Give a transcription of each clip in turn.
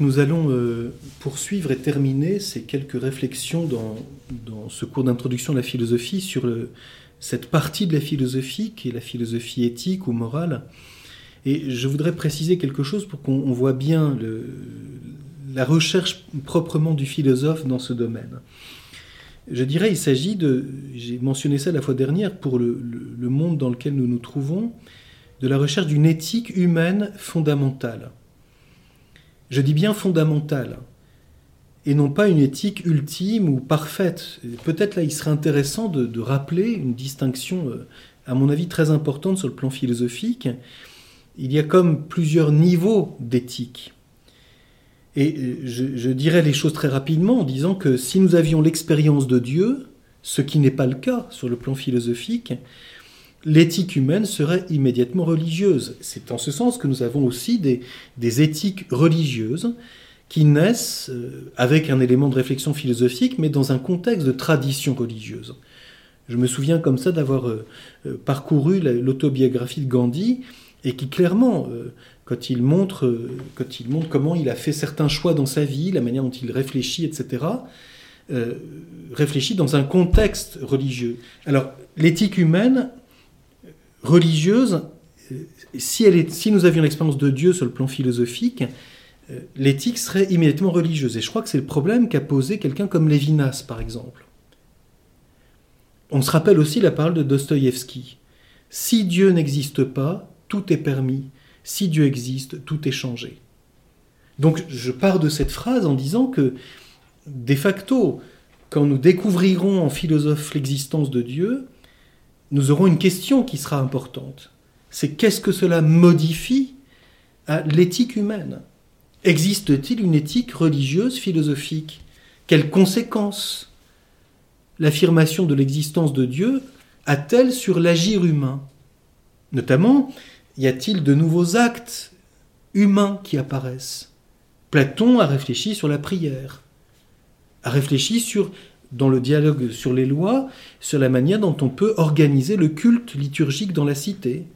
Nous allons euh, poursuivre et terminer ces quelques réflexions dans, ce cours d'introduction à la philosophie sur cette partie de la philosophie qui est la philosophie éthique ou morale. Et je voudrais préciser quelque chose pour qu'on voit bien la recherche proprement du philosophe dans ce domaine. Je dirais, il s'agit de, j'ai mentionné ça la fois dernière, pour le, monde dans lequel nous nous trouvons, de la recherche d'une éthique humaine fondamentale. Je dis bien fondamentale, et non pas une éthique ultime ou parfaite. Peut-être là, il serait intéressant de, rappeler une distinction, euh, à mon avis, très importante sur le plan philosophique. Il y a comme plusieurs niveaux d'éthique. Et euh, je, je, dirais les choses très rapidement en disant que si nous avions l'expérience de Dieu, ce qui n'est pas le cas sur le plan philosophique, l'éthique humaine serait immédiatement religieuse. C'est en ce sens que nous avons aussi des, des éthiques religieuses qui naissent euh, avec un élément de réflexion philosophique, mais dans un contexte de tradition religieuse. Je me souviens comme ça d'avoir euh, parcouru l'autobiographie de Gandhi et qui clairement quand il montre, quand il montre comment il a fait certains choix dans sa vie, la manière dont il réfléchit, etc., euh, réfléchit dans un contexte religieux. Alors, l'éthique humaine religieuse, euh, si, elle est, si nous avions l'expérience de Dieu sur le plan philosophique, euh, l'éthique serait immédiatement religieuse. Et je crois que c'est le problème qu'a posé quelqu'un comme Lévinas, par exemple. On se rappelle aussi la parole de Dostoïevski. Si Dieu n'existe pas, tout est permis si Dieu existe, tout est changé. Donc je pars de cette phrase en disant que, de facto, quand nous découvrirons en philosophe l'existence de Dieu, nous aurons une question qui sera importante. C'est qu'est-ce que cela modifie à l'éthique humaine? Existe-t-il une éthique religieuse, philosophique? Quelles conséquences l'affirmation de l'existence de Dieu a-t-elle sur l'agir humain? Notamment, y a-t-il de nouveaux actes humains qui apparaissent? Platon a réfléchi sur la prière, a réfléchi sur, dans le dialogue sur les lois, sur la manière dont on peut organiser le culte liturgique dans la cité.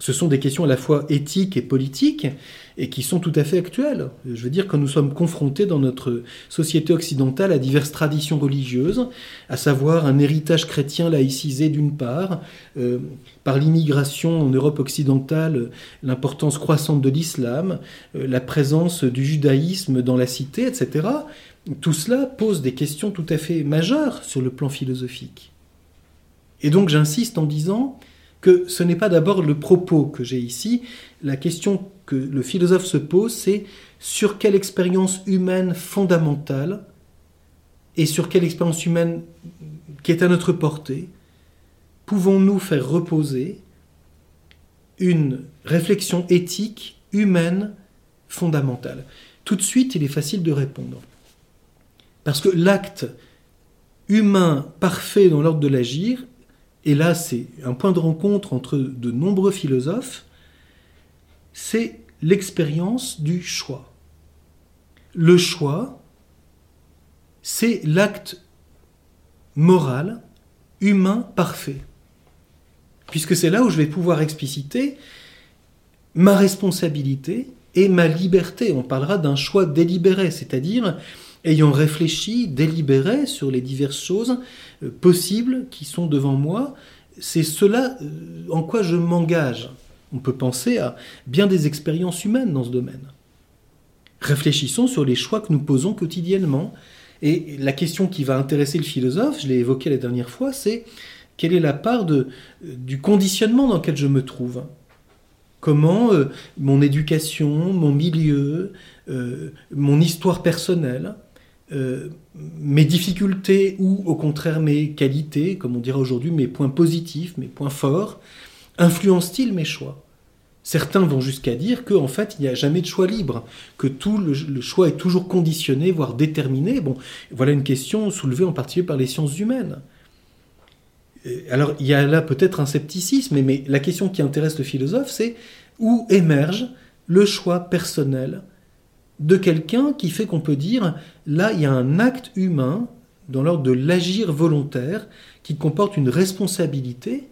Ce sont des questions à la fois éthiques et politiques et qui sont tout à fait actuelles. Je veux dire, quand nous sommes confrontés dans notre société occidentale à diverses traditions religieuses, à savoir un héritage chrétien laïcisé d'une part, euh, par l'immigration en Europe occidentale, l'importance croissante de l'islam, euh, la présence du judaïsme dans la cité, etc., tout cela pose des questions tout à fait majeures sur le plan philosophique. Et donc j'insiste en disant, que ce n'est pas d'abord le propos que j'ai ici. La question que le philosophe se pose, c'est sur quelle expérience humaine fondamentale et sur quelle expérience humaine qui est à notre portée pouvons-nous faire reposer une réflexion éthique humaine fondamentale? Tout de suite, il est facile de répondre. Parce que l'acte humain parfait dans l'ordre de l'agir et là c'est un point de rencontre entre de nombreux philosophes, c'est l'expérience du choix. Le choix, c'est l'acte moral, humain, parfait. Puisque c'est là où je vais pouvoir expliciter ma responsabilité et ma liberté. On parlera d'un choix délibéré, c'est-à-dire ayant réfléchi, délibéré sur les diverses choses euh, possibles qui sont devant moi, c'est cela euh, en quoi je m'engage. On peut penser à bien des expériences humaines dans ce domaine. Réfléchissons sur les choix que nous posons quotidiennement. Et la question qui va intéresser le philosophe, je l'ai évoqué la dernière fois, c'est quelle est la part euh, du conditionnement dans lequel je me trouve? Comment mon éducation, mon milieu, mon histoire personnelle, euh, mes difficultés ou au contraire mes qualités, comme on dirait aujourd'hui mes points positifs, mes points forts, influencent-ils mes choix? Certains vont jusqu'à dire qu'en fait, il n'y a jamais de choix libre, que tout le, le, choix est toujours conditionné, voire déterminé. Bon, voilà une question soulevée en particulier par les sciences humaines. Euh, alors, il y a là peut-être un scepticisme, mais la question qui intéresse le philosophe, c'est où émerge le choix personnel de quelqu'un qui fait qu'on peut dire, là, il y a un acte humain dans l'ordre de l'agir volontaire qui comporte une responsabilité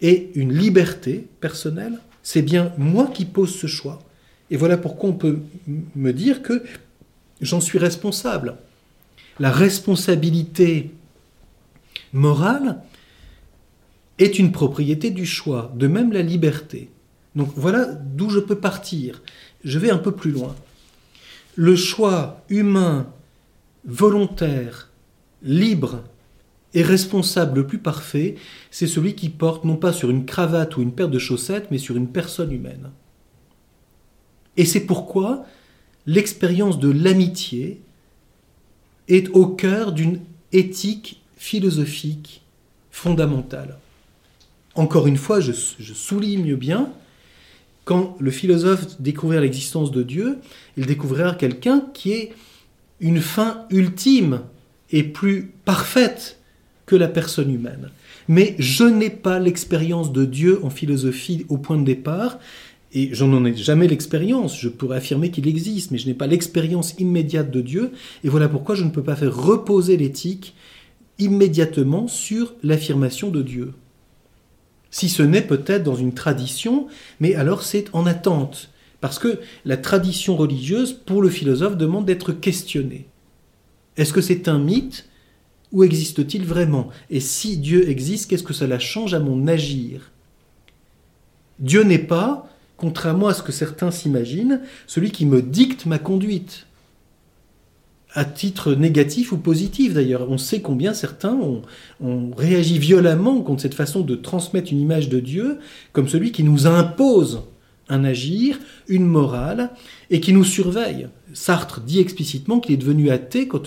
et une liberté personnelle. C'est bien moi qui pose ce choix. Et voilà pourquoi on peut me dire que j'en suis responsable. La responsabilité morale est une propriété du choix, de même la liberté. Donc voilà d'où je peux partir. Je vais un peu plus loin. Le choix humain, volontaire, libre et responsable le plus parfait, c'est celui qui porte non pas sur une cravate ou une paire de chaussettes, mais sur une personne humaine. Et c'est pourquoi l'expérience de l'amitié est au cœur d'une éthique philosophique fondamentale. Encore une fois, je, souligne bien, quand le philosophe découvrait l'existence de Dieu, il découvrait quelqu'un qui est une fin ultime et plus parfaite que la personne humaine. Mais je n'ai pas l'expérience de Dieu en philosophie au point de départ, et je n'en ai jamais l'expérience. Je pourrais affirmer qu'il existe, mais je n'ai pas l'expérience immédiate de Dieu, et voilà pourquoi je ne peux pas faire reposer l'éthique immédiatement sur l'affirmation de Dieu si ce n'est peut-être dans une tradition, mais alors c'est en attente. Parce que la tradition religieuse, pour le philosophe, demande d'être questionnée. Est-ce que c'est un mythe ou existe-t-il vraiment? Et si Dieu existe, qu'est-ce que cela change à mon agir? Dieu n'est pas, contrairement à ce que certains s'imaginent, celui qui me dicte ma conduite à titre négatif ou positif d'ailleurs. On sait combien certains ont, réagi violemment contre cette façon de transmettre une image de Dieu comme celui qui nous impose un agir, une morale, et qui nous surveille. Sartre dit explicitement qu'il est devenu athée quand,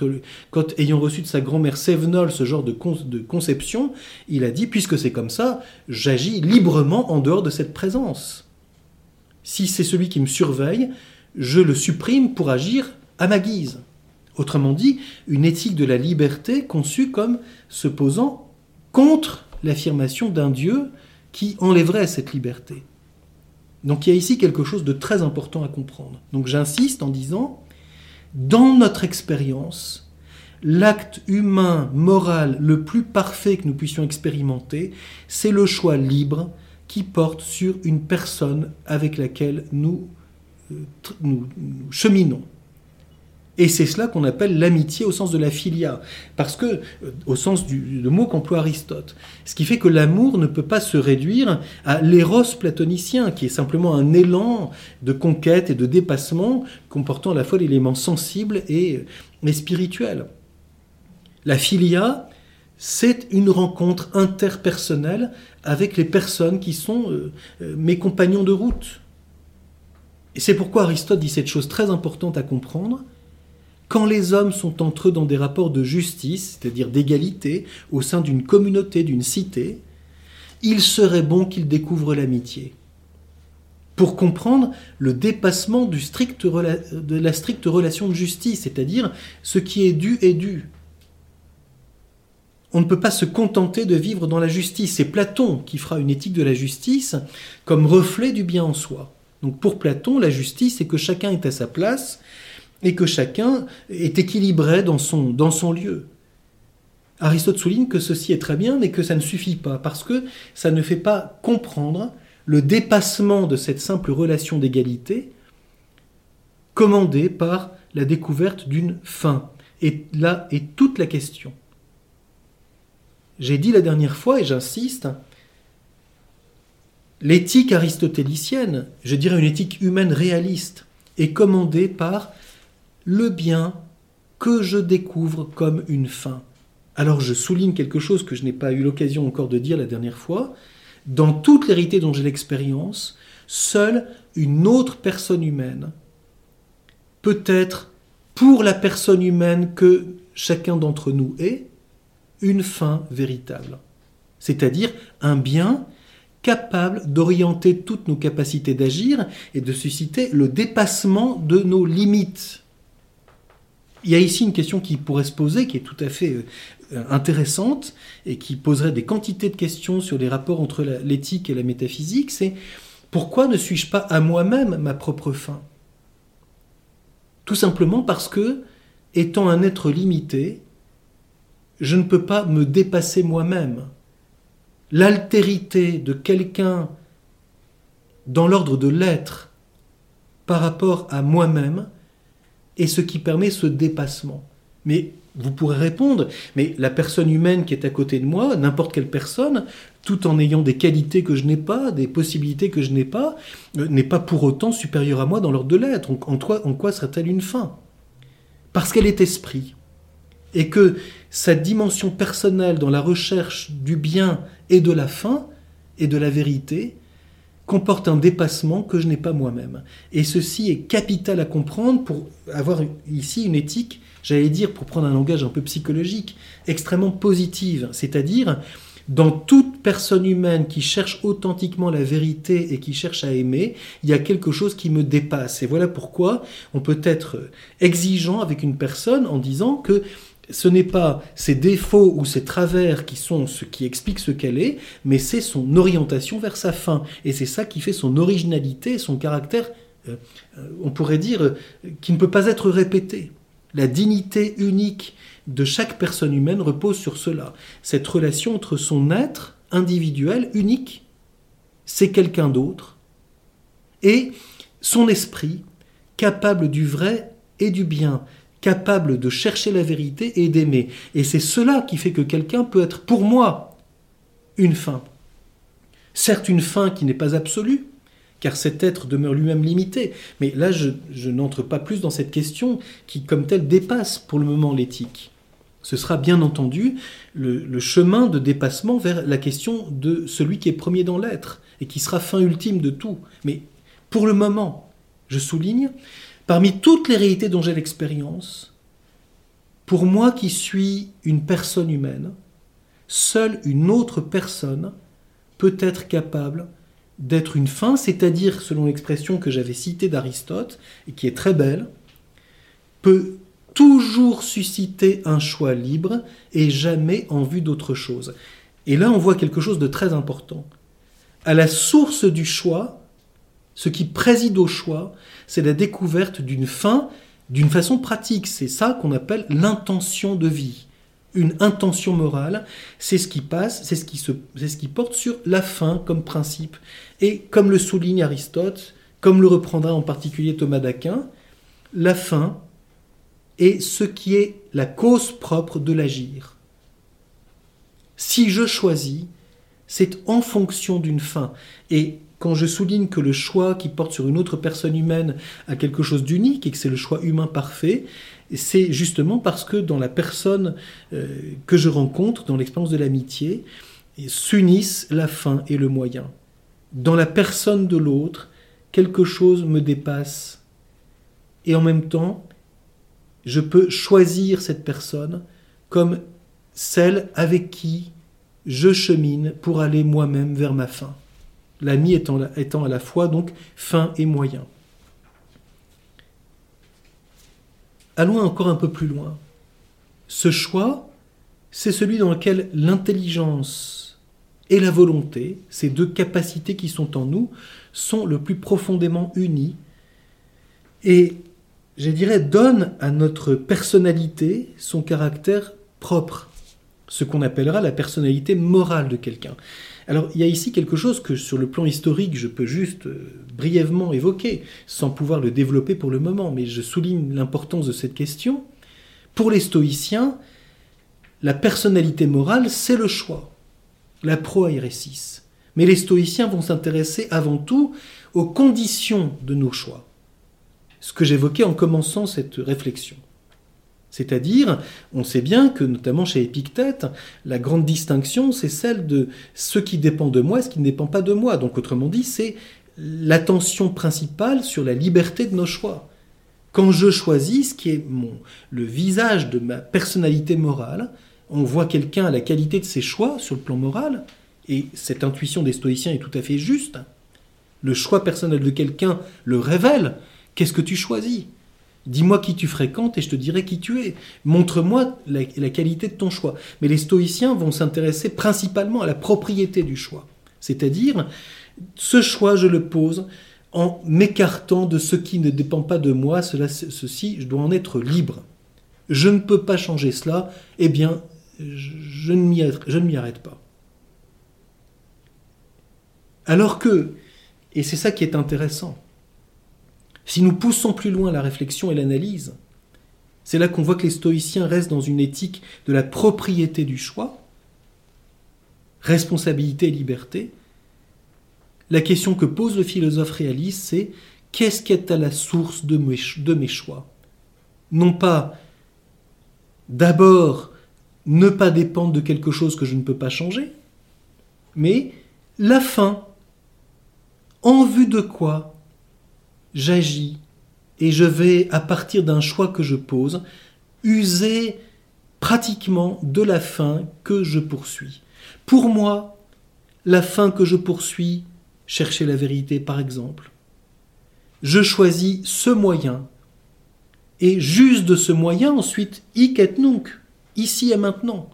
ayant reçu de sa grand-mère Sévenol ce genre de conception, il a dit, puisque c'est comme ça, j'agis librement en dehors de cette présence. Si c'est celui qui me surveille, je le supprime pour agir à ma guise. Autrement dit, une éthique de la liberté conçue comme se posant contre l'affirmation d'un Dieu qui enlèverait cette liberté. Donc il y a ici quelque chose de très important à comprendre. Donc j'insiste en disant, dans notre expérience, l'acte humain, moral le plus parfait que nous puissions expérimenter, c'est le choix libre qui porte sur une personne avec laquelle nous, euh, cheminons. Et c'est cela qu'on appelle l'amitié au sens de la filia, parce que, euh, au sens du, mot qu'emploie Aristote. Ce qui fait que l'amour ne peut pas se réduire à l'éros platonicien, qui est simplement un élan de conquête et de dépassement comportant à la fois l'élément sensible et, et spirituel. La filia, c'est une rencontre interpersonnelle avec les personnes qui sont euh, euh, mes compagnons de route. Et c'est pourquoi Aristote dit cette chose très importante à comprendre quand les hommes sont entre eux dans des rapports de justice, c'est-à-dire d'égalité, au sein d'une communauté, d'une cité, il serait bon qu'ils découvrent l'amitié. Pour comprendre le dépassement de la stricte relation de justice, c'est-à-dire ce qui est dû est dû. On ne peut pas se contenter de vivre dans la justice. C'est Platon qui fera une éthique de la justice comme reflet du bien en soi. Donc pour Platon, la justice, c'est que chacun est à sa place et que chacun est équilibré dans son, lieu. Aristote souligne que ceci est très bien, mais que ça ne suffit pas, parce que ça ne fait pas comprendre le dépassement de cette simple relation d'égalité commandée par la découverte d'une fin. Et là est toute la question. J'ai dit la dernière fois, et j'insiste, l'éthique aristotélicienne, je dirais une éthique humaine réaliste, est commandée par le bien que je découvre comme une fin. Alors je souligne quelque chose que je n'ai pas eu l'occasion encore de dire la dernière fois. Dans toute l'hérité dont j'ai l'expérience, seule une autre personne humaine peut être, pour la personne humaine que chacun d'entre nous est, une fin véritable. C'est-à-dire un bien capable d'orienter toutes nos capacités d'agir et de susciter le dépassement de nos limites. Il y a ici une question qui pourrait se poser, qui est tout à fait euh, intéressante et qui poserait des quantités de questions sur les rapports entre l'éthique et la métaphysique, c'est pourquoi ne suis-je pas à moi-même ma propre fin? Tout simplement parce que, étant un être limité, je ne peux pas me dépasser moi-même. L'altérité de quelqu'un dans l'ordre de l'être par rapport à moi-même et ce qui permet ce dépassement. Mais vous pourrez répondre, mais la personne humaine qui est à côté de moi, n'importe quelle personne, tout en ayant des qualités que je n'ai pas, des possibilités que je n'ai pas, euh, n'est pas pour autant supérieure à moi dans l'ordre de l'être. En, en quoi serait-elle une fin? Parce qu'elle est esprit. Et que sa dimension personnelle dans la recherche du bien et de la fin et de la vérité comporte un dépassement que je n'ai pas moi-même. Et ceci est capital à comprendre pour avoir ici une éthique, j'allais dire, pour prendre un langage un peu psychologique, extrêmement positive. C'est-à-dire, dans toute personne humaine qui cherche authentiquement la vérité et qui cherche à aimer, il y a quelque chose qui me dépasse. Et voilà pourquoi on peut être exigeant avec une personne en disant que ce n'est pas ses défauts ou ses travers qui sont ce qui explique ce qu'elle est, mais c'est son orientation vers sa fin. Et c'est ça qui fait son originalité, son caractère, euh, euh, on pourrait dire, euh, qui ne peut pas être répété. La dignité unique de chaque personne humaine repose sur cela. Cette relation entre son être individuel, unique, c'est quelqu'un d'autre, et son esprit, capable du vrai et du bien, capable de chercher la vérité et d'aimer. Et c'est cela qui fait que quelqu'un peut être pour moi une fin. Certes une fin qui n'est pas absolue, car cet être demeure lui-même limité. Mais là, je, n'entre pas plus dans cette question qui, comme telle, dépasse pour le moment l'éthique. Ce sera bien entendu le, le, chemin de dépassement vers la question de celui qui est premier dans l'être et qui sera fin ultime de tout. Mais pour le moment, je souligne, Parmi toutes les réalités dont j'ai l'expérience, pour moi qui suis une personne humaine, seule une autre personne peut être capable d'être une fin, c'est-à-dire, selon l'expression que j'avais citée d'Aristote, et qui est très belle, peut toujours susciter un choix libre et jamais en vue d'autre chose. Et là, on voit quelque chose de très important. À la source du choix, ce qui préside au choix, c'est la découverte d'une fin d'une façon pratique. C'est ça qu'on appelle l'intention de vie. Une intention morale, c'est ce qui passe, c'est ce qui, porte sur la fin comme principe. Et comme le souligne Aristote, comme le reprendra en particulier Thomas d'Aquin, la fin est ce qui est la cause propre de l'agir. Si je choisis, c'est en fonction d'une fin. Et quand je souligne que le choix qui porte sur une autre personne humaine a quelque chose d'unique et que c'est le choix humain parfait, c'est justement parce que dans la personne euh, que je rencontre, dans l'expérience de l'amitié, s'unissent la fin et le moyen. Dans la personne de l'autre, quelque chose me dépasse. Et en même temps, je peux choisir cette personne comme celle avec qui je chemine pour aller moi-même vers ma fin l'ami étant, à la fois donc fin et moyen. Allons encore un peu plus loin. Ce choix, c'est celui dans lequel l'intelligence et la volonté, ces deux capacités qui sont en nous, sont le plus profondément unies et, je dirais, donnent à notre personnalité son caractère propre, ce qu'on appellera la personnalité morale de quelqu'un. Alors il y a ici quelque chose que sur le plan historique je peux juste euh, brièvement évoquer, sans pouvoir le développer pour le moment, mais je souligne l'importance de cette question. Pour les stoïciens, la personnalité morale, c'est le choix, la proairesis. Mais les stoïciens vont s'intéresser avant tout aux conditions de nos choix. Ce que j'évoquais en commençant cette réflexion. C'est-à-dire, on sait bien que, notamment chez Épictète, la grande distinction, c'est celle de ce qui dépend de moi et ce qui ne dépend pas de moi. Donc, autrement dit, c'est l'attention principale sur la liberté de nos choix. Quand je choisis ce qui est mon, le visage de ma personnalité morale, on voit quelqu'un à la qualité de ses choix sur le plan moral, et cette intuition des stoïciens est tout à fait juste. Le choix personnel de quelqu'un le révèle. Qu'est-ce que tu choisis? Dis-moi qui tu fréquentes et je te dirai qui tu es. Montre-moi la, qualité de ton choix. Mais les stoïciens vont s'intéresser principalement à la propriété du choix. C'est-à-dire, ce choix, je le pose en m'écartant de ce qui ne dépend pas de moi, cela, ceci, je dois en être libre. Je ne peux pas changer cela, eh bien, je ne m'y arrête pas. Alors que, et c'est ça qui est intéressant, Si nous poussons plus loin la réflexion et l'analyse, c'est là qu'on voit que les stoïciens restent dans une éthique de la propriété du choix, responsabilité et liberté. La question que pose le philosophe réaliste, c'est qu'est-ce qui est à la source de mes, de mes choix? Non pas d'abord ne pas dépendre de quelque chose que je ne peux pas changer, mais la fin, en vue de quoi j'agis et je vais, à partir d'un choix que je pose, user pratiquement de la fin que je poursuis. Pour moi, la fin que je poursuis, chercher la vérité par exemple, je choisis ce moyen, et juste de ce moyen ensuite, hic et nunc, ici et maintenant,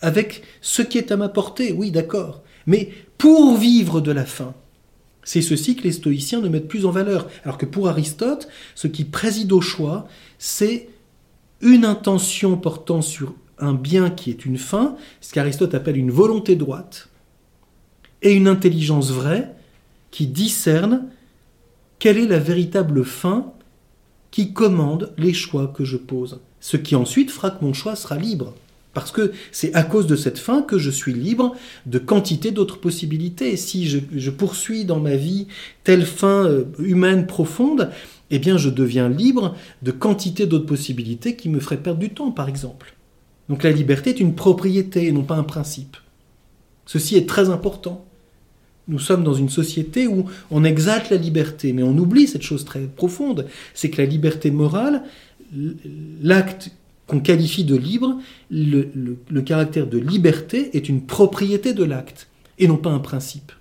avec ce qui est à ma portée, oui d'accord, mais pour vivre de la fin, c'est ceci que les stoïciens ne mettent plus en valeur. Alors que pour Aristote, ce qui préside au choix, c'est une intention portant sur un bien qui est une fin, ce qu'Aristote appelle une volonté droite, et une intelligence vraie qui discerne quelle est la véritable fin qui commande les choix que je pose. Ce qui ensuite fera que mon choix sera libre. Parce que c'est à cause de cette fin que je suis libre de quantité d'autres possibilités. Si je, poursuis dans ma vie telle fin euh, humaine profonde, eh bien je deviens libre de quantité d'autres possibilités qui me feraient perdre du temps, par exemple. Donc la liberté est une propriété et non pas un principe. Ceci est très important. Nous sommes dans une société où on exalte la liberté, mais on oublie cette chose très profonde, c'est que la liberté morale, l'acte qu'on qualifie de libre, le, caractère de liberté est une propriété de l'acte et non pas un principe.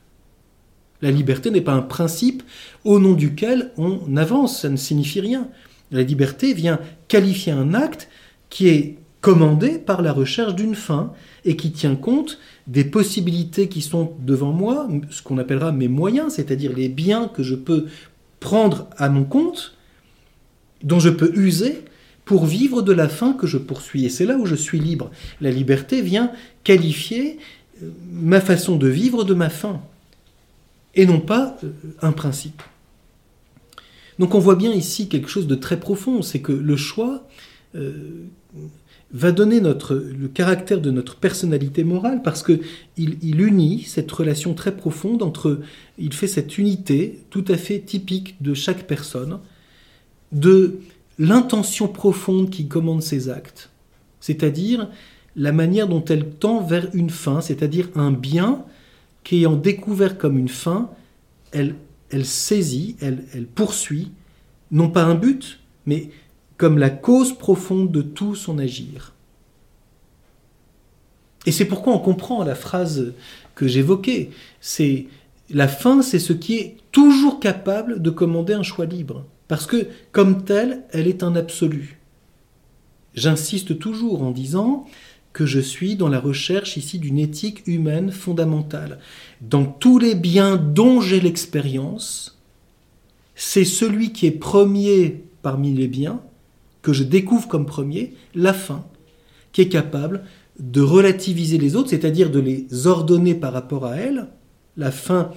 La liberté n'est pas un principe au nom duquel on avance, ça ne signifie rien. La liberté vient qualifier un acte qui est commandé par la recherche d'une fin et qui tient compte des possibilités qui sont devant moi, ce qu'on appellera mes moyens, c'est-à-dire les biens que je peux prendre à mon compte, dont je peux user pour vivre de la fin que je poursuis. Et c'est là où je suis libre. La liberté vient qualifier euh, ma façon de vivre de ma fin, et non pas euh, un principe. Donc on voit bien ici quelque chose de très profond, c'est que le choix euh, va donner notre, le caractère de notre personnalité morale parce que il, unit cette relation très profonde entre, il fait cette unité tout à fait typique de chaque personne, de l'intention profonde qui commande ses actes, c'est-à-dire la manière dont elle tend vers une fin, c'est-à-dire un bien qu'ayant découvert comme une fin, elle, elle saisit, elle, elle poursuit, non pas un but, mais comme la cause profonde de tout son agir. Et c'est pourquoi on comprend la phrase que j'évoquais, c'est la fin, c'est ce qui est toujours capable de commander un choix libre. Parce que, comme telle, elle est un absolu. J'insiste toujours en disant que je suis dans la recherche ici d'une éthique humaine fondamentale. Dans tous les biens dont j'ai l'expérience, c'est celui qui est premier parmi les biens, que je découvre comme premier, la fin, qui est capable de relativiser les autres, c'est-à-dire de les ordonner par rapport à elle. La fin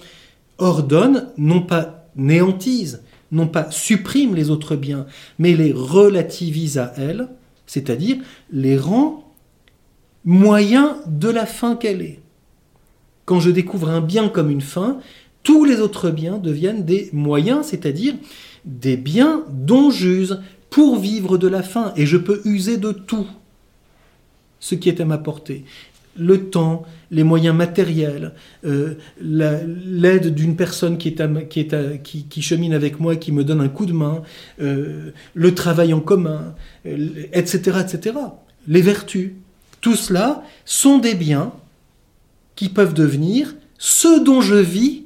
ordonne, non pas néantise, non pas supprime les autres biens, mais les relativise à elle, c'est-à-dire les rend moyens de la fin qu'elle est. Quand je découvre un bien comme une fin, tous les autres biens deviennent des moyens, c'est-à-dire des biens dont j'use pour vivre de la fin, et je peux user de tout ce qui est à ma portée le temps, les moyens matériels, euh, l'aide d'une personne qui, chemine avec moi, qui me donne un coup de main, euh, le travail en commun, etc., euh, etc. Les vertus, tout cela sont des biens qui peuvent devenir ce dont je vis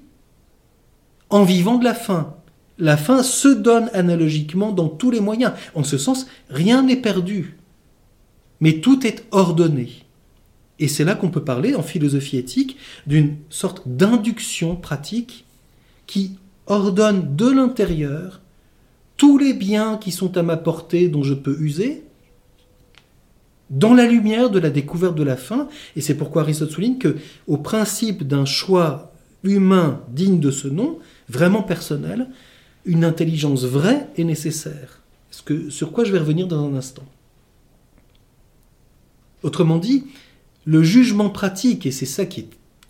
en vivant de la fin. La fin se donne analogiquement dans tous les moyens. En ce sens, rien n'est perdu, mais tout est ordonné. Et c'est là qu'on peut parler, en philosophie éthique, d'une sorte d'induction pratique qui ordonne de l'intérieur tous les biens qui sont à ma portée dont je peux user, dans la lumière de la découverte de la fin. Et c'est pourquoi Aristote souligne que, au principe d'un choix humain digne de ce nom, vraiment personnel, une intelligence vraie est nécessaire. Ce que, sur quoi je vais revenir dans un instant. Autrement dit, le jugement pratique, et c'est ça qui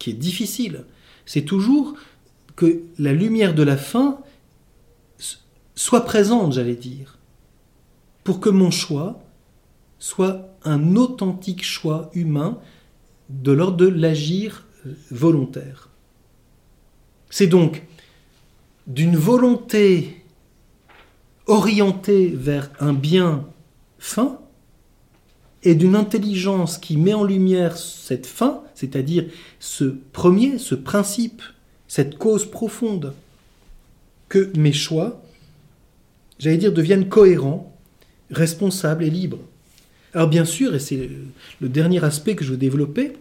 est, difficile, c'est toujours que la lumière de la fin soit présente, j'allais dire, pour que mon choix soit un authentique choix humain de l'ordre de l'agir volontaire. C'est donc d'une volonté orientée vers un bien fin et d'une intelligence qui met en lumière cette fin, c'est-à-dire ce premier, ce principe, cette cause profonde, que mes choix, j'allais dire, deviennent cohérents, responsables et libres. Alors bien sûr, et c'est le dernier aspect que je veux développer,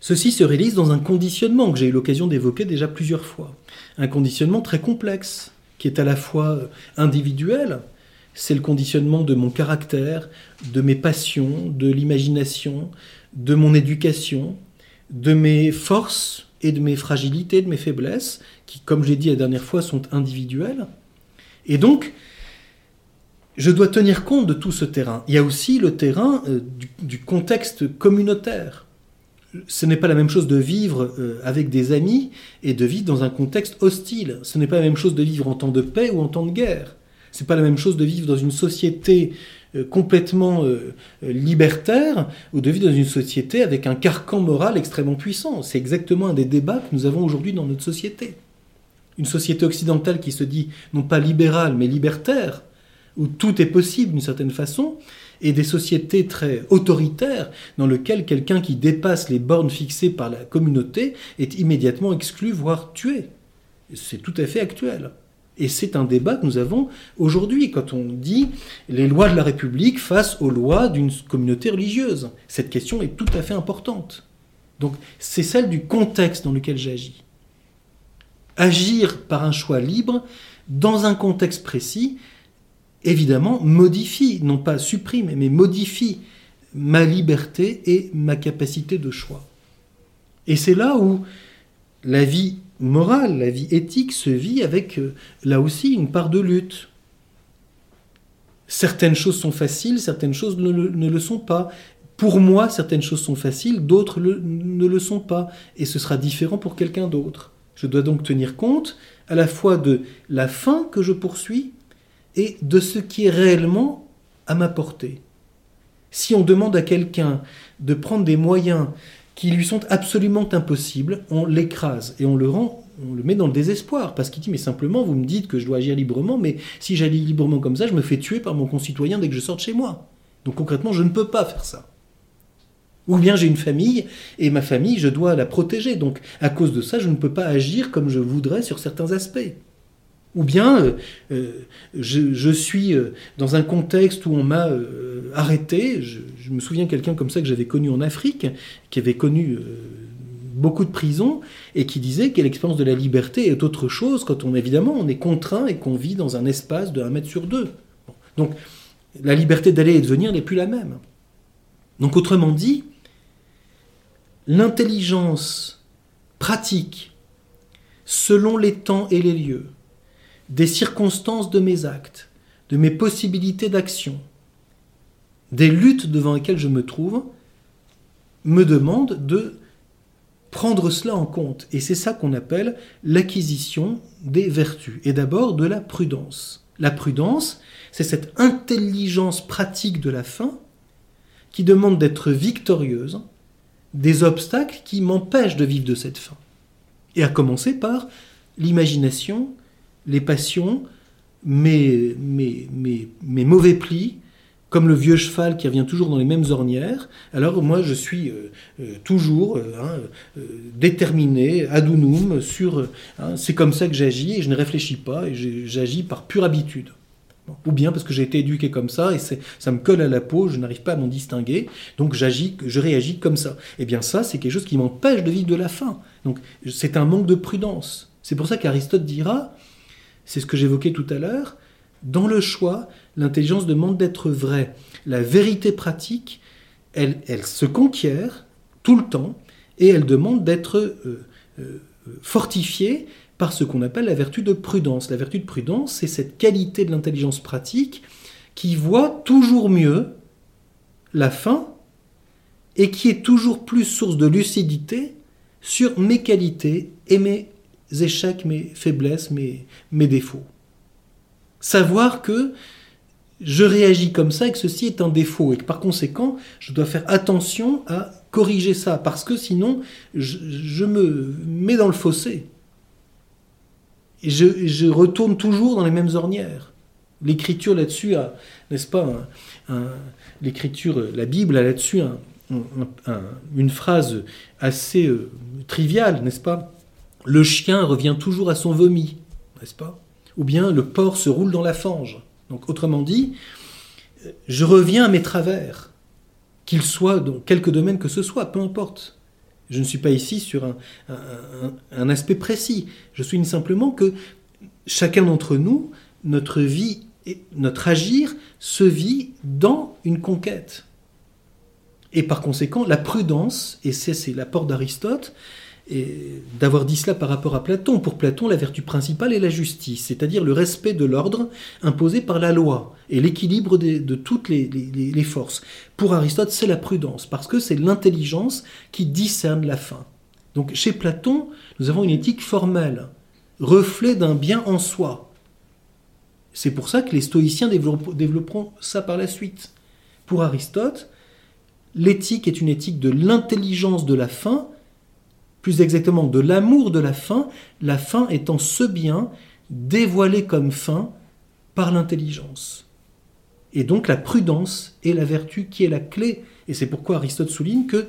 ceci se réalise dans un conditionnement que j'ai eu l'occasion d'évoquer déjà plusieurs fois. Un conditionnement très complexe, qui est à la fois individuel, c'est le conditionnement de mon caractère, de mes passions, de l'imagination, de mon éducation, de mes forces et de mes fragilités, de mes faiblesses, qui, comme je l'ai dit la dernière fois, sont individuelles. Et donc, je dois tenir compte de tout ce terrain. Il y a aussi le terrain euh, du, contexte communautaire. Ce n'est pas la même chose de vivre euh, avec des amis et de vivre dans un contexte hostile. Ce n'est pas la même chose de vivre en temps de paix ou en temps de guerre. Ce n'est pas la même chose de vivre dans une société euh, complètement libertaire ou de vivre dans une société avec un carcan moral extrêmement puissant. C'est exactement un des débats que nous avons aujourd'hui dans notre société. Une société occidentale qui se dit non pas libérale mais libertaire, où tout est possible d'une certaine façon, et des sociétés très autoritaires dans lesquelles quelqu'un qui dépasse les bornes fixées par la communauté est immédiatement exclu, voire tué. C'est tout à fait actuel. Et c'est un débat que nous avons aujourd'hui quand on dit les lois de la République face aux lois d'une communauté religieuse. Cette question est tout à fait importante. Donc c'est celle du contexte dans lequel j'agis. Agir par un choix libre dans un contexte précis, évidemment, modifie, non pas supprime, mais modifie ma liberté et ma capacité de choix. Et c'est là où la vie morale, la vie éthique se vit avec, euh, là aussi, une part de lutte. Certaines choses sont faciles, certaines choses ne le, sont pas. Pour moi, certaines choses sont faciles, d'autres ne le sont pas. Et ce sera différent pour quelqu'un d'autre. Je dois donc tenir compte à la fois de la fin que je poursuis et de ce qui est réellement à ma portée. Si on demande à quelqu'un de prendre des moyens qui lui sont absolument impossibles, on l'écrase et on le rend, on le met dans le désespoir parce qu'il dit mais simplement vous me dites que je dois agir librement, mais si j'agis librement comme ça, je me fais tuer par mon concitoyen dès que je sors chez moi. Donc concrètement, je ne peux pas faire ça. Ou bien j'ai une famille et ma famille, je dois la protéger. Donc à cause de ça, je ne peux pas agir comme je voudrais sur certains aspects. Ou bien euh, euh, je, suis euh, dans un contexte où on m'a arrêté. Je, me souviens quelqu'un comme ça que j'avais connu en Afrique, qui avait connu beaucoup de prisons et qui disait que l'expérience de la liberté est autre chose quand on évidemment on est contraint et qu'on vit dans un espace de 1 mètre sur 2. Donc la liberté d'aller et de venir n'est plus la même. Donc autrement dit, l'intelligence pratique selon les temps et les lieux des circonstances de mes actes, de mes possibilités d'action, des luttes devant lesquelles je me trouve, me demande de prendre cela en compte. Et c'est ça qu'on appelle l'acquisition des vertus, et d'abord de la prudence. La prudence, c'est cette intelligence pratique de la fin qui demande d'être victorieuse des obstacles qui m'empêchent de vivre de cette fin. Et à commencer par l'imagination, les passions, mes, mes, mes, mauvais plis, comme le vieux cheval qui revient toujours dans les mêmes ornières. Alors moi, je suis euh, euh, toujours euh, hein, déterminé, adunum, sur... Hein, c'est comme ça que j'agis, et je ne réfléchis pas, et j'agis par pure habitude. Ou bien parce que j'ai été éduqué comme ça, et ça me colle à la peau, je n'arrive pas à m'en distinguer, donc j'agis, je réagis comme ça. Eh bien ça, c'est quelque chose qui m'empêche de vivre de la faim. Donc c'est un manque de prudence. C'est pour ça qu'Aristote dira, c'est ce que j'évoquais tout à l'heure. Dans le choix, l'intelligence demande d'être vraie. La vérité pratique, elle, se conquiert tout le temps et elle demande d'être euh, euh, fortifiée par ce qu'on appelle la vertu de prudence. La vertu de prudence, c'est cette qualité de l'intelligence pratique qui voit toujours mieux la fin et qui est toujours plus source de lucidité sur mes qualités et mes échecs, mes faiblesses, mes, mes défauts. Savoir que je réagis comme ça et que ceci est un défaut et que par conséquent, je dois faire attention à corriger ça parce que sinon, je, me mets dans le fossé. Et je, retourne toujours dans les mêmes ornières. L'écriture là-dessus a, n'est-ce pas, l'écriture, la Bible a là-dessus une phrase assez euh, triviale, n'est-ce pas? Le chien revient toujours à son vomi, n'est-ce pas? Ou bien le porc se roule dans la fange. Donc autrement dit, je reviens à mes travers, qu'ils soient dans quelque domaine que ce soit, peu importe. Je ne suis pas ici sur un, un aspect précis. Je souligne simplement que chacun d'entre nous, notre vie, notre agir se vit dans une conquête. Et par conséquent, la prudence, et c'est l'apport d'Aristote, et d'avoir dit cela par rapport à Platon. Pour Platon, la vertu principale est la justice, c'est-à-dire le respect de l'ordre imposé par la loi et l'équilibre de, toutes les, les, forces. Pour Aristote, c'est la prudence, parce que c'est l'intelligence qui discerne la fin. Donc chez Platon, nous avons une éthique formelle, reflet d'un bien en soi. C'est pour ça que les stoïciens développeront ça par la suite. Pour Aristote, l'éthique est une éthique de l'intelligence de la fin, plus exactement de l'amour de la fin, la fin étant ce bien dévoilé comme fin par l'intelligence. Et donc la prudence est la vertu qui est la clé. Et c'est pourquoi Aristote souligne que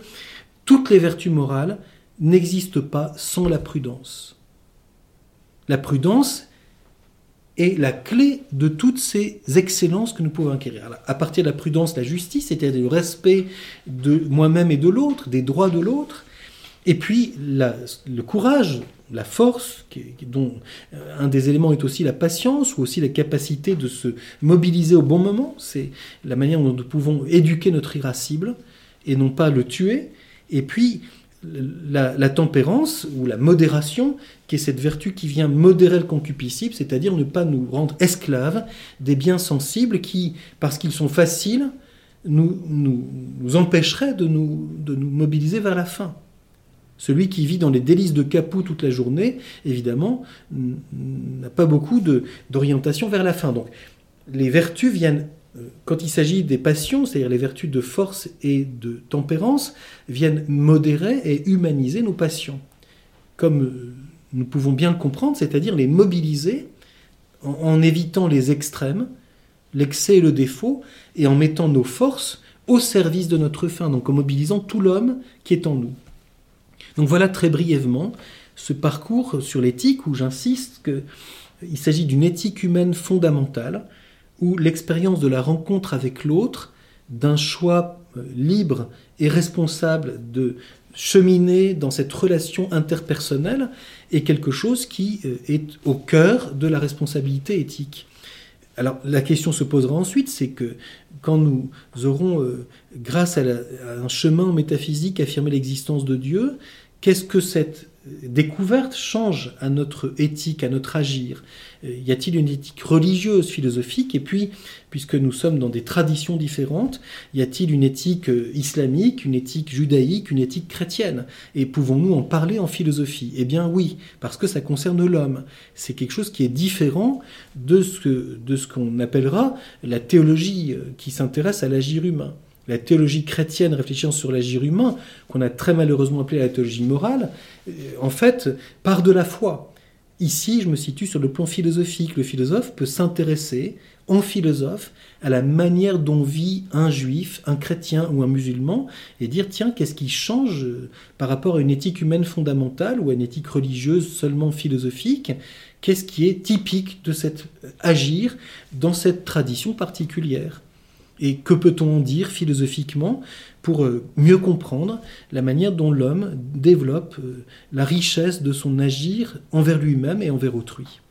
toutes les vertus morales n'existent pas sans la prudence. La prudence est la clé de toutes ces excellences que nous pouvons acquérir. À partir de la prudence, la justice, c'est-à-dire le respect de moi-même et de l'autre, des droits de l'autre, et puis le courage, la force, dont euh, un des éléments est aussi la patience, ou aussi la capacité de se mobiliser au bon moment, c'est la manière dont nous pouvons éduquer notre irascible, et non pas le tuer. Et puis la, tempérance, ou la modération, qui est cette vertu qui vient modérer le concupiscible, c'est-à-dire ne pas nous rendre esclaves des biens sensibles qui, parce qu'ils sont faciles, nous, empêcheraient de nous mobiliser vers la fin. Celui qui vit dans les délices de Capoue toute la journée, évidemment, n'a pas beaucoup d'orientation vers la fin. Donc, les vertus viennent, euh, quand il s'agit des passions, c'est-à-dire les vertus de force et de tempérance, viennent modérer et humaniser nos passions. Comme euh, nous pouvons bien le comprendre, c'est-à-dire les mobiliser en évitant les extrêmes, l'excès et le défaut, et en mettant nos forces au service de notre fin, donc en mobilisant tout l'homme qui est en nous. Donc voilà très brièvement ce parcours sur l'éthique où j'insiste qu'il s'agit d'une éthique humaine fondamentale, où l'expérience de la rencontre avec l'autre, d'un choix euh, libre et responsable de cheminer dans cette relation interpersonnelle est quelque chose qui euh, est au cœur de la responsabilité éthique. Alors la question se posera ensuite, c'est que quand nous aurons, euh, grâce à, un chemin métaphysique, affirmé l'existence de Dieu, Qu'est-ce que cette découverte change à notre éthique, à notre agir? Y a-t-il une éthique religieuse, philosophique? Et puis, puisque nous sommes dans des traditions différentes, y a-t-il une éthique islamique, une éthique judaïque, une éthique chrétienne? Et pouvons-nous en parler en philosophie? Eh bien oui, parce que ça concerne l'homme. C'est quelque chose qui est différent de ce, de ce qu'on appellera la théologie qui s'intéresse à l'agir humain la théologie chrétienne réfléchissant sur l'agir humain, qu'on a très malheureusement appelé la théologie morale, euh, en fait, part de la foi. Ici, je me situe sur le plan philosophique. Le philosophe peut s'intéresser, en philosophe, à la manière dont vit un juif, un chrétien ou un musulman, et dire, tiens, qu'est-ce qui change euh, par rapport à une éthique humaine fondamentale ou à une éthique religieuse seulement philosophique? Qu'est-ce qui est typique de cet euh, agir dans cette tradition particulière? Et que peut-on dire philosophiquement pour euh, mieux comprendre la manière dont l'homme développe euh, la richesse de son agir envers lui-même et envers autrui?